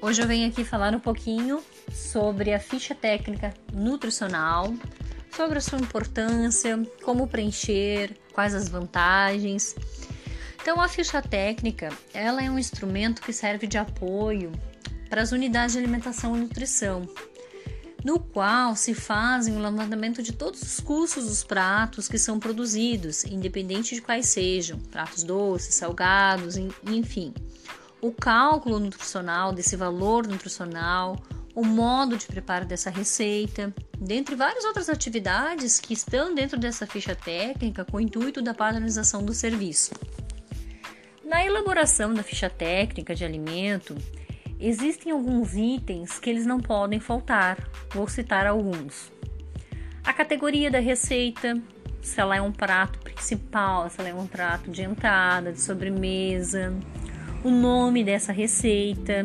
Hoje eu venho aqui falar um pouquinho sobre a ficha técnica nutricional, sobre a sua importância, como preencher, quais as vantagens. Então, a ficha técnica, ela é um instrumento que serve de apoio para as unidades de alimentação e nutrição, no qual se fazem o levantamento de todos os custos dos pratos que são produzidos, independente de quais sejam, pratos doces, salgados, enfim o cálculo nutricional desse valor nutricional, o modo de preparo dessa receita, dentre várias outras atividades que estão dentro dessa ficha técnica com o intuito da padronização do serviço. Na elaboração da ficha técnica de alimento, existem alguns itens que eles não podem faltar. Vou citar alguns. A categoria da receita, se ela é um prato principal, se ela é um prato de entrada, de sobremesa, o nome dessa receita.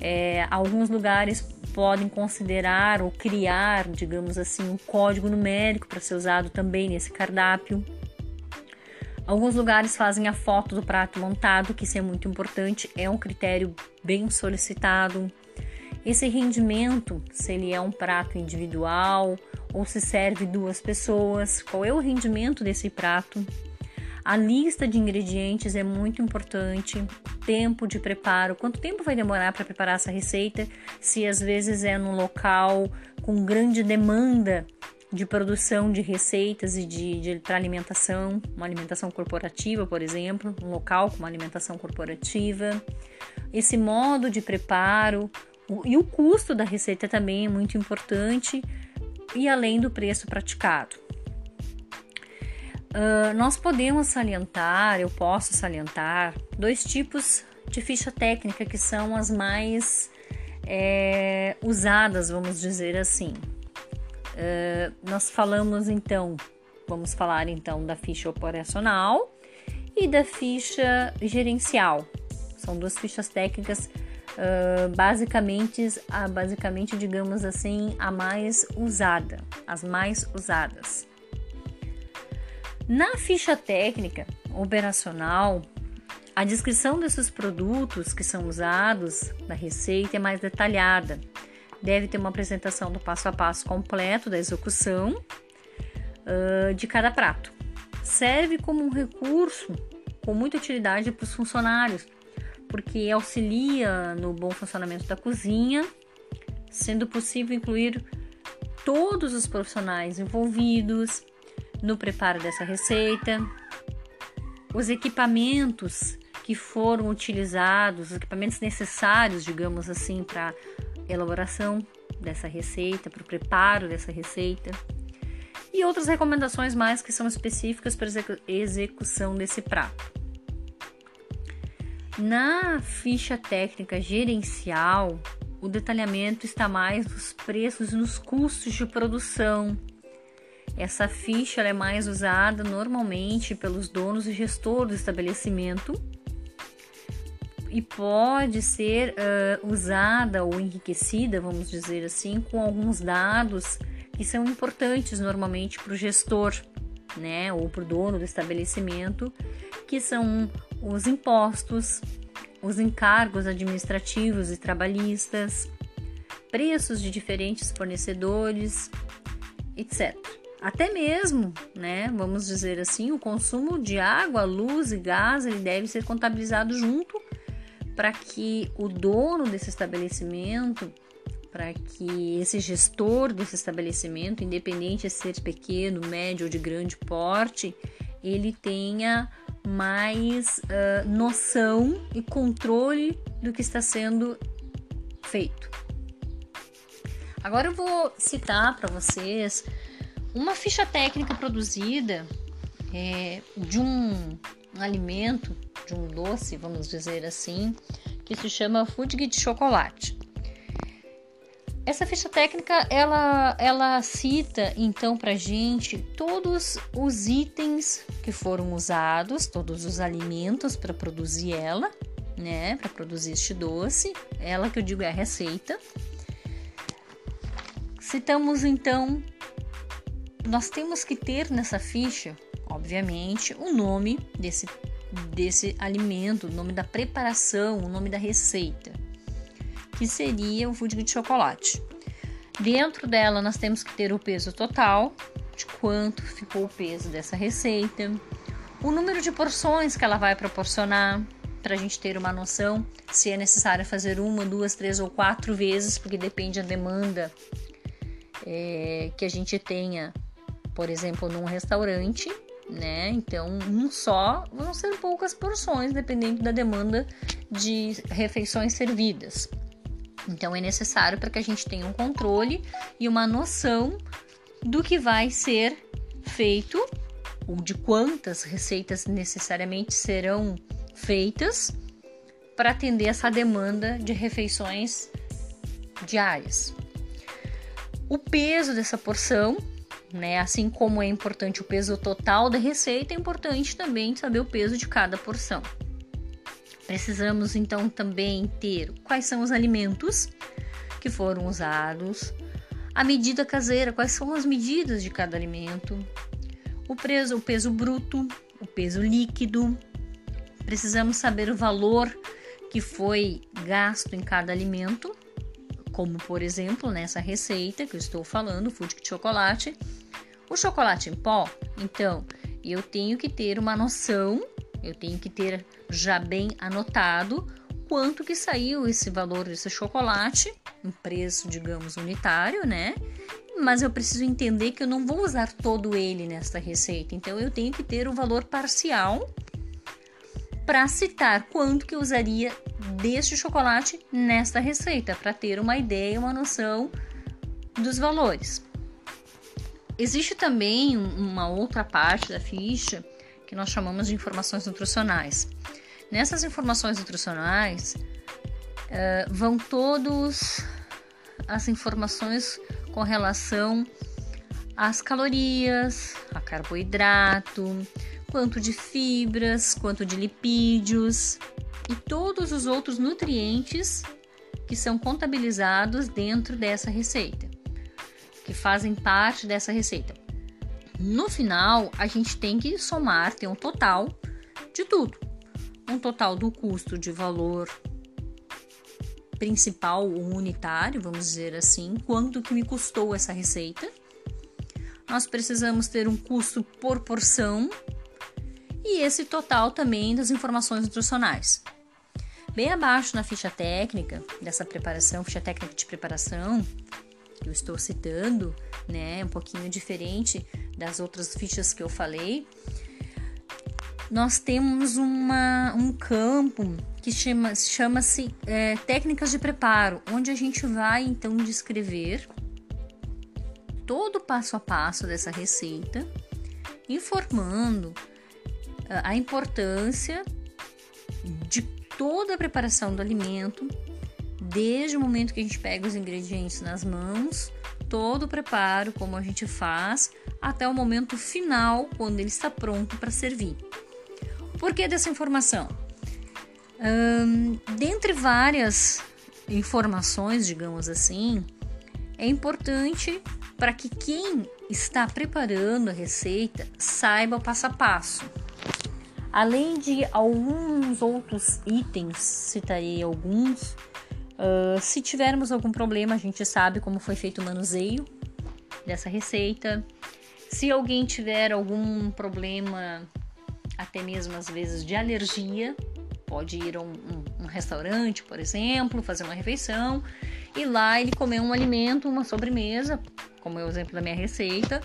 É, alguns lugares podem considerar ou criar, digamos assim, um código numérico para ser usado também nesse cardápio. Alguns lugares fazem a foto do prato montado, que isso é muito importante, é um critério bem solicitado. Esse rendimento, se ele é um prato individual ou se serve duas pessoas, qual é o rendimento desse prato? A lista de ingredientes é muito importante, tempo de preparo, quanto tempo vai demorar para preparar essa receita, se às vezes é num local com grande demanda de produção de receitas e de, de para alimentação, uma alimentação corporativa, por exemplo, um local com uma alimentação corporativa. Esse modo de preparo o, e o custo da receita também é muito importante, e além do preço praticado. Uh, nós podemos salientar, eu posso salientar, dois tipos de ficha técnica que são as mais é, usadas, vamos dizer assim. Uh, nós falamos então, vamos falar então da ficha operacional e da ficha gerencial. São duas fichas técnicas uh, basicamente, a, basicamente, digamos assim, a mais usada, as mais usadas. Na ficha técnica operacional, a descrição desses produtos que são usados na receita é mais detalhada. Deve ter uma apresentação do passo a passo completo da execução uh, de cada prato. Serve como um recurso com muita utilidade para os funcionários, porque auxilia no bom funcionamento da cozinha, sendo possível incluir todos os profissionais envolvidos, no preparo dessa receita, os equipamentos que foram utilizados, os equipamentos necessários, digamos assim, para elaboração dessa receita, para o preparo dessa receita, e outras recomendações mais que são específicas para execução desse prato. Na ficha técnica gerencial, o detalhamento está mais nos preços e nos custos de produção, essa ficha é mais usada normalmente pelos donos e gestores do estabelecimento e pode ser uh, usada ou enriquecida, vamos dizer assim, com alguns dados que são importantes normalmente para o gestor, né, ou para o dono do estabelecimento, que são os impostos, os encargos administrativos e trabalhistas, preços de diferentes fornecedores, etc. Até mesmo, né, vamos dizer assim, o consumo de água, luz e gás ele deve ser contabilizado junto para que o dono desse estabelecimento, para que esse gestor desse estabelecimento, independente de ser pequeno, médio ou de grande porte, ele tenha mais uh, noção e controle do que está sendo feito. Agora eu vou citar para vocês uma ficha técnica produzida é, de um alimento, de um doce, vamos dizer assim, que se chama Food de chocolate. Essa ficha técnica ela, ela cita então para gente todos os itens que foram usados, todos os alimentos para produzir ela, né, para produzir este doce. Ela que eu digo é a receita. Citamos então nós temos que ter nessa ficha, obviamente, o nome desse, desse alimento, o nome da preparação, o nome da receita. que seria o fudge de chocolate. Dentro dela nós temos que ter o peso total, de quanto ficou o peso dessa receita, o número de porções que ela vai proporcionar, para a gente ter uma noção se é necessário fazer uma, duas, três ou quatro vezes, porque depende da demanda é, que a gente tenha, por exemplo, num restaurante, né? Então, um só vão ser poucas porções, dependendo da demanda de refeições servidas. Então, é necessário para que a gente tenha um controle e uma noção do que vai ser feito ou de quantas receitas necessariamente serão feitas para atender essa demanda de refeições diárias. O peso dessa porção, né, assim como é importante o peso total da receita, é importante também saber o peso de cada porção. Precisamos então também ter quais são os alimentos que foram usados, a medida caseira, quais são as medidas de cada alimento, o peso, o peso bruto, o peso líquido, Precisamos saber o valor que foi gasto em cada alimento, como por exemplo nessa receita que eu estou falando, food de chocolate. O chocolate em pó, então, eu tenho que ter uma noção, eu tenho que ter já bem anotado quanto que saiu esse valor desse chocolate, um preço, digamos, unitário, né? Mas eu preciso entender que eu não vou usar todo ele nesta receita, então eu tenho que ter o valor parcial para citar quanto que usaria deste chocolate nesta receita, para ter uma ideia, uma noção dos valores. Existe também uma outra parte da ficha que nós chamamos de informações nutricionais. Nessas informações nutricionais uh, vão todos as informações com relação às calorias, a carboidrato, quanto de fibras, quanto de lipídios e todos os outros nutrientes que são contabilizados dentro dessa receita, que fazem parte dessa receita. No final, a gente tem que somar, ter um total de tudo. Um total do custo de valor principal ou unitário, vamos dizer assim, quanto que me custou essa receita. Nós precisamos ter um custo por porção e esse total também das informações nutricionais. Bem abaixo na ficha técnica dessa preparação, ficha técnica de preparação, que eu estou citando, né, um pouquinho diferente das outras fichas que eu falei, nós temos uma, um campo que chama-se chama é, técnicas de preparo, onde a gente vai então descrever todo o passo a passo dessa receita, informando a importância de toda a preparação do alimento, desde o momento que a gente pega os ingredientes nas mãos, todo o preparo, como a gente faz, até o momento final, quando ele está pronto para servir. Por que dessa informação? Hum, dentre várias informações, digamos assim, é importante para que quem está preparando a receita saiba o passo a passo. Além de alguns outros itens, citarei alguns. Uh, se tivermos algum problema, a gente sabe como foi feito o manuseio dessa receita. Se alguém tiver algum problema, até mesmo às vezes de alergia, pode ir a um, um, um restaurante, por exemplo, fazer uma refeição e lá ele comer um alimento, uma sobremesa, como é o exemplo da minha receita,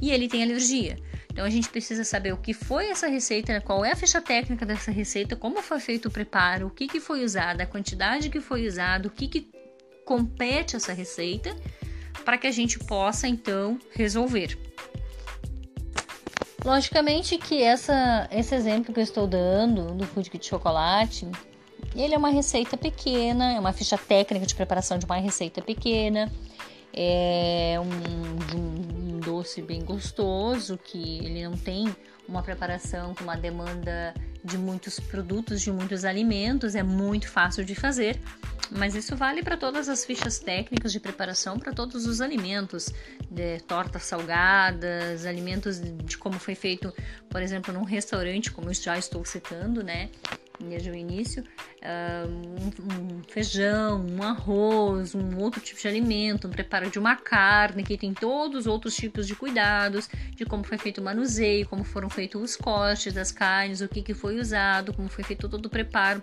e ele tem alergia. Então a gente precisa saber o que foi essa receita, né? qual é a ficha técnica dessa receita, como foi feito o preparo, o que, que foi usado, a quantidade que foi usado, o que, que compete essa receita, para que a gente possa então resolver. Logicamente que essa, esse exemplo que eu estou dando do pudim de chocolate, ele é uma receita pequena, é uma ficha técnica de preparação de uma receita pequena, é um, um doce bem gostoso, que ele não tem uma preparação com uma demanda de muitos produtos, de muitos alimentos, é muito fácil de fazer. Mas isso vale para todas as fichas técnicas de preparação para todos os alimentos, de tortas salgadas, alimentos de como foi feito, por exemplo, num restaurante, como eu já estou citando, né? Desde o início, um, um, feijão, um arroz, um outro tipo de alimento, um preparo de uma carne que tem todos os outros tipos de cuidados, de como foi feito o manuseio, como foram feitos os cortes das carnes, o que, que foi usado, como foi feito todo o preparo,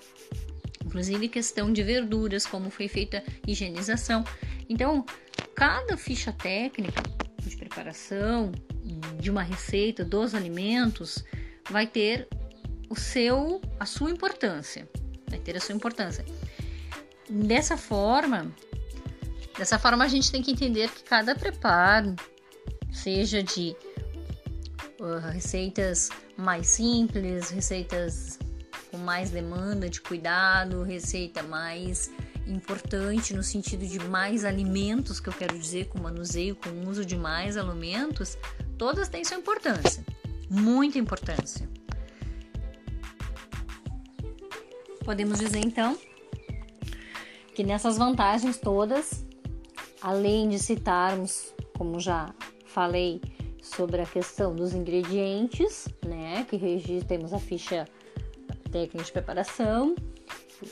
inclusive questão de verduras, como foi feita a higienização. Então, cada ficha técnica de preparação de uma receita dos alimentos vai ter o seu a sua importância, vai ter a sua importância. Dessa forma, dessa forma a gente tem que entender que cada preparo, seja de uh, receitas mais simples, receitas com mais demanda de cuidado, receita mais importante no sentido de mais alimentos, que eu quero dizer, com manuseio, com uso de mais alimentos, todas têm sua importância, muita importância. Podemos dizer então que nessas vantagens todas, além de citarmos, como já falei, sobre a questão dos ingredientes, né, que temos a ficha técnica de preparação,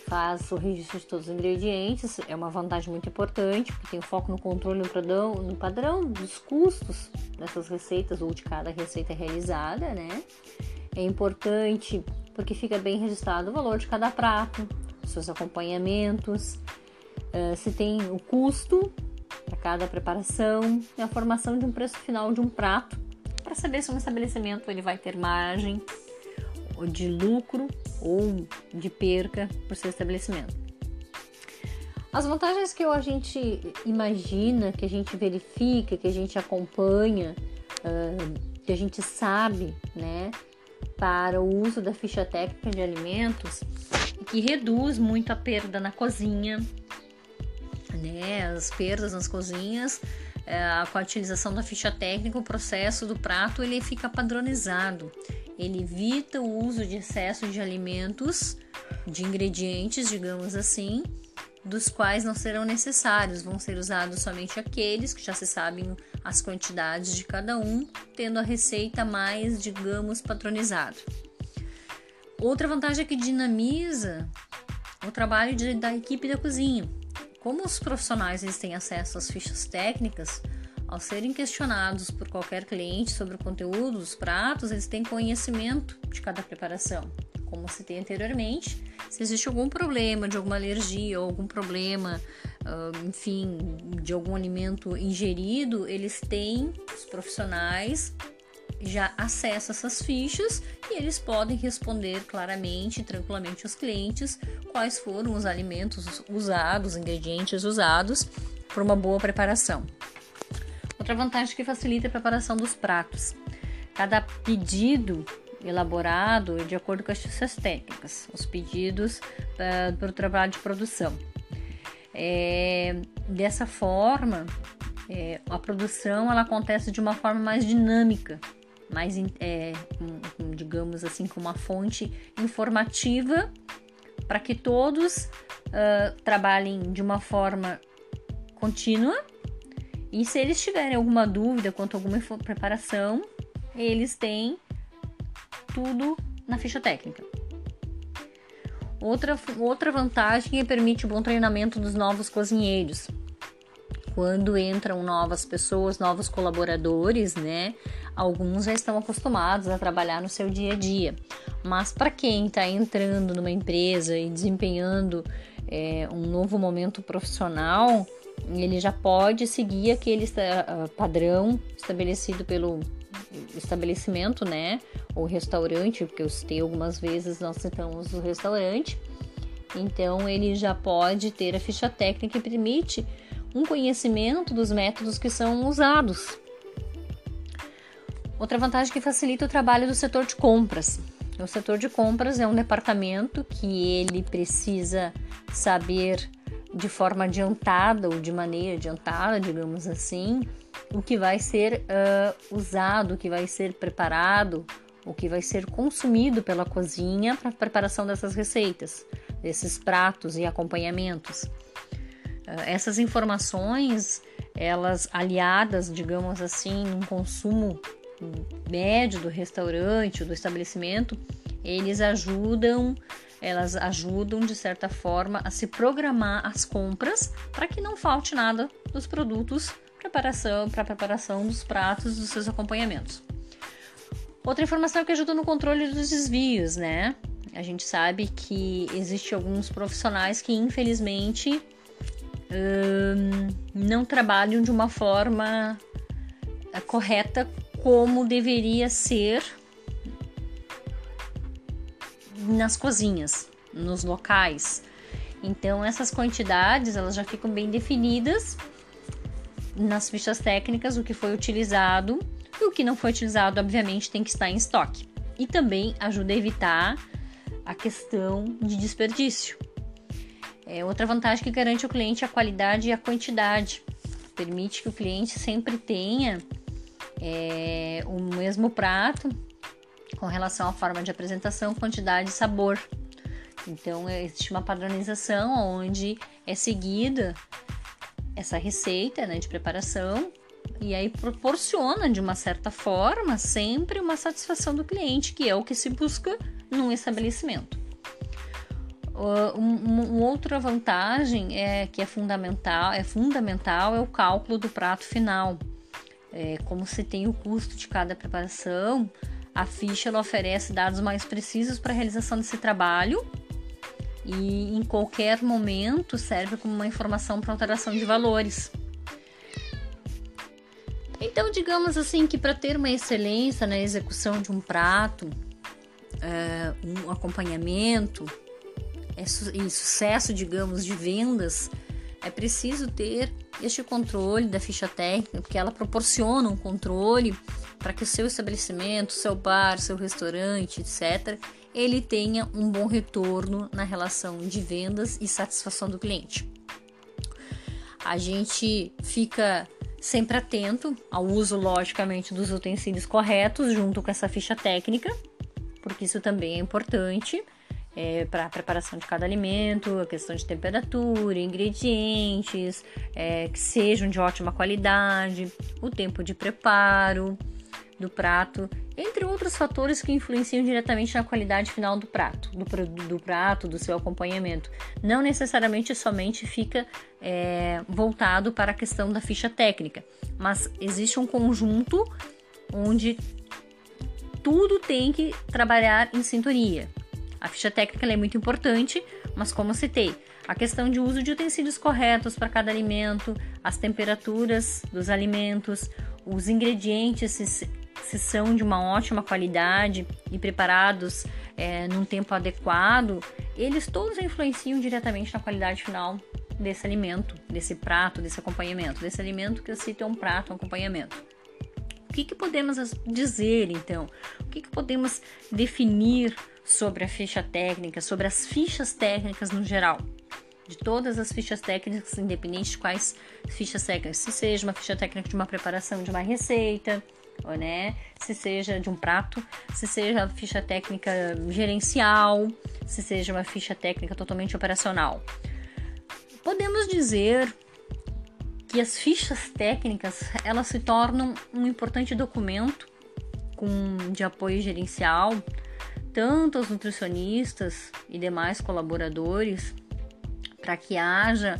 faz o registro de todos os ingredientes, é uma vantagem muito importante, porque tem foco no controle no padrão, no padrão dos custos dessas receitas ou de cada receita realizada, né? É importante porque fica bem registrado o valor de cada prato, seus acompanhamentos, uh, se tem o custo para cada preparação e a formação de um preço final de um prato, para saber se um estabelecimento ele vai ter margem de lucro ou de perca por seu estabelecimento. As vantagens que a gente imagina, que a gente verifica, que a gente acompanha, uh, que a gente sabe, né, para o uso da ficha técnica de alimentos, que reduz muito a perda na cozinha, né, as perdas nas cozinhas, uh, com a utilização da ficha técnica, o processo do prato ele fica padronizado. Ele evita o uso de excesso de alimentos, de ingredientes, digamos assim, dos quais não serão necessários, vão ser usados somente aqueles que já se sabem as quantidades de cada um, tendo a receita mais, digamos, patronizada. Outra vantagem é que dinamiza o trabalho de, da equipe da cozinha. Como os profissionais eles têm acesso às fichas técnicas, ao serem questionados por qualquer cliente sobre o conteúdo dos pratos, eles têm conhecimento de cada preparação. Como citei anteriormente, se existe algum problema de alguma alergia ou algum problema, enfim, de algum alimento ingerido, eles têm, os profissionais, já acesso a essas fichas e eles podem responder claramente tranquilamente aos clientes quais foram os alimentos usados, ingredientes usados para uma boa preparação. Outra vantagem que facilita a preparação dos pratos. Cada pedido elaborado de acordo com as fichas técnicas, os pedidos uh, para o trabalho de produção. É, dessa forma, é, a produção ela acontece de uma forma mais dinâmica, mais, é, digamos assim, com uma fonte informativa para que todos uh, trabalhem de uma forma contínua e se eles tiverem alguma dúvida quanto a alguma preparação, eles têm tudo na ficha técnica. Outra, outra vantagem é permite o bom treinamento dos novos cozinheiros. Quando entram novas pessoas, novos colaboradores, né? Alguns já estão acostumados a trabalhar no seu dia a dia. Mas para quem está entrando numa empresa e desempenhando é, um novo momento profissional, ele já pode seguir aquele padrão estabelecido pelo estabelecimento, né? Ou restaurante, porque eu citei algumas vezes, nós citamos o restaurante. Então, ele já pode ter a ficha técnica que permite um conhecimento dos métodos que são usados. Outra vantagem que facilita o trabalho do setor de compras. O setor de compras é um departamento que ele precisa saber de forma adiantada ou de maneira adiantada, digamos assim, o que vai ser uh, usado, o que vai ser preparado, o que vai ser consumido pela cozinha para a preparação dessas receitas, desses pratos e acompanhamentos. Uh, essas informações, elas aliadas, digamos assim, num consumo médio do restaurante ou do estabelecimento, eles ajudam elas ajudam de certa forma a se programar as compras para que não falte nada dos produtos preparação para preparação dos pratos dos seus acompanhamentos. Outra informação que ajuda no controle dos desvios, né? A gente sabe que existe alguns profissionais que infelizmente hum, não trabalham de uma forma eh, correta como deveria ser nas cozinhas, nos locais. Então essas quantidades elas já ficam bem definidas nas fichas técnicas o que foi utilizado e o que não foi utilizado, obviamente, tem que estar em estoque. E também ajuda a evitar a questão de desperdício. É outra vantagem que garante ao cliente a qualidade e a quantidade. Permite que o cliente sempre tenha é, o mesmo prato com relação à forma de apresentação, quantidade e sabor. Então, existe uma padronização onde é seguida essa receita né, de preparação e aí proporciona de uma certa forma sempre uma satisfação do cliente, que é o que se busca num estabelecimento. Uma um, outra vantagem é que é fundamental, é fundamental é o cálculo do prato final. É, como se tem o custo de cada preparação, a ficha oferece dados mais precisos para a realização desse trabalho e em qualquer momento serve como uma informação para alteração de valores. Então, digamos assim que para ter uma excelência na execução de um prato, é, um acompanhamento é e sucesso, digamos, de vendas, é preciso ter este controle da ficha técnica, porque ela proporciona um controle para que o seu estabelecimento, seu bar, seu restaurante, etc., ele tenha um bom retorno na relação de vendas e satisfação do cliente. A gente fica sempre atento ao uso, logicamente, dos utensílios corretos junto com essa ficha técnica, porque isso também é importante é, para a preparação de cada alimento, a questão de temperatura, ingredientes, é, que sejam de ótima qualidade, o tempo de preparo do prato, entre outros fatores que influenciam diretamente na qualidade final do prato, do, do prato, do seu acompanhamento. Não necessariamente somente fica é, voltado para a questão da ficha técnica, mas existe um conjunto onde tudo tem que trabalhar em sintonia. A ficha técnica é muito importante, mas como citei, a questão de uso de utensílios corretos para cada alimento, as temperaturas dos alimentos, os ingredientes se, são de uma ótima qualidade e preparados é, num tempo adequado, eles todos influenciam diretamente na qualidade final desse alimento, desse prato, desse acompanhamento, desse alimento que eu cito é um prato, um acompanhamento. O que, que podemos dizer então? O que, que podemos definir sobre a ficha técnica, sobre as fichas técnicas no geral? de todas as fichas técnicas, independente de quais fichas técnicas, se seja uma ficha técnica de uma preparação de uma receita, né, se seja de um prato, se seja ficha técnica gerencial, se seja uma ficha técnica totalmente operacional. Podemos dizer que as fichas técnicas elas se tornam um importante documento com, de apoio gerencial tanto aos nutricionistas e demais colaboradores para que haja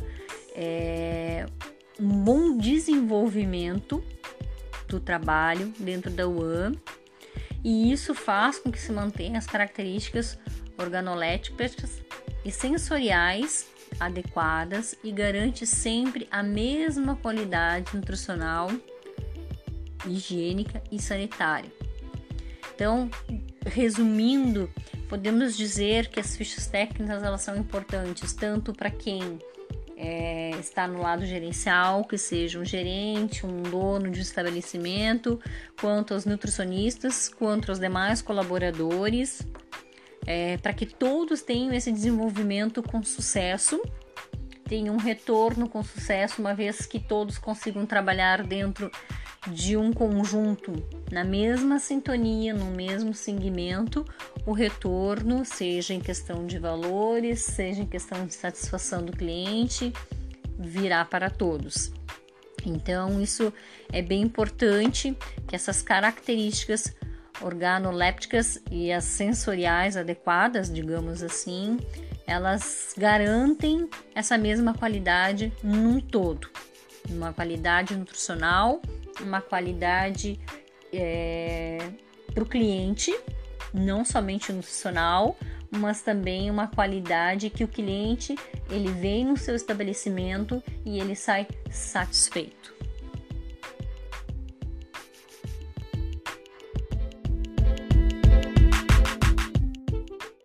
é, um bom desenvolvimento do trabalho dentro da UAM e isso faz com que se mantenha as características organoléticas e sensoriais adequadas e garante sempre a mesma qualidade nutricional, higiênica e sanitária. Então, resumindo, podemos dizer que as fichas técnicas elas são importantes tanto para quem é, está no lado gerencial, que seja um gerente, um dono de um estabelecimento, quanto aos nutricionistas, quanto aos demais colaboradores, é, para que todos tenham esse desenvolvimento com sucesso, tenham um retorno com sucesso, uma vez que todos consigam trabalhar dentro de um conjunto na mesma sintonia, no mesmo segmento, o retorno, seja em questão de valores, seja em questão de satisfação do cliente, virá para todos. Então, isso é bem importante que essas características organolépticas e as sensoriais adequadas, digamos assim, elas garantem essa mesma qualidade num todo, uma qualidade nutricional, uma qualidade é, para o cliente, não somente nutricional, mas também uma qualidade que o cliente ele vem no seu estabelecimento e ele sai satisfeito.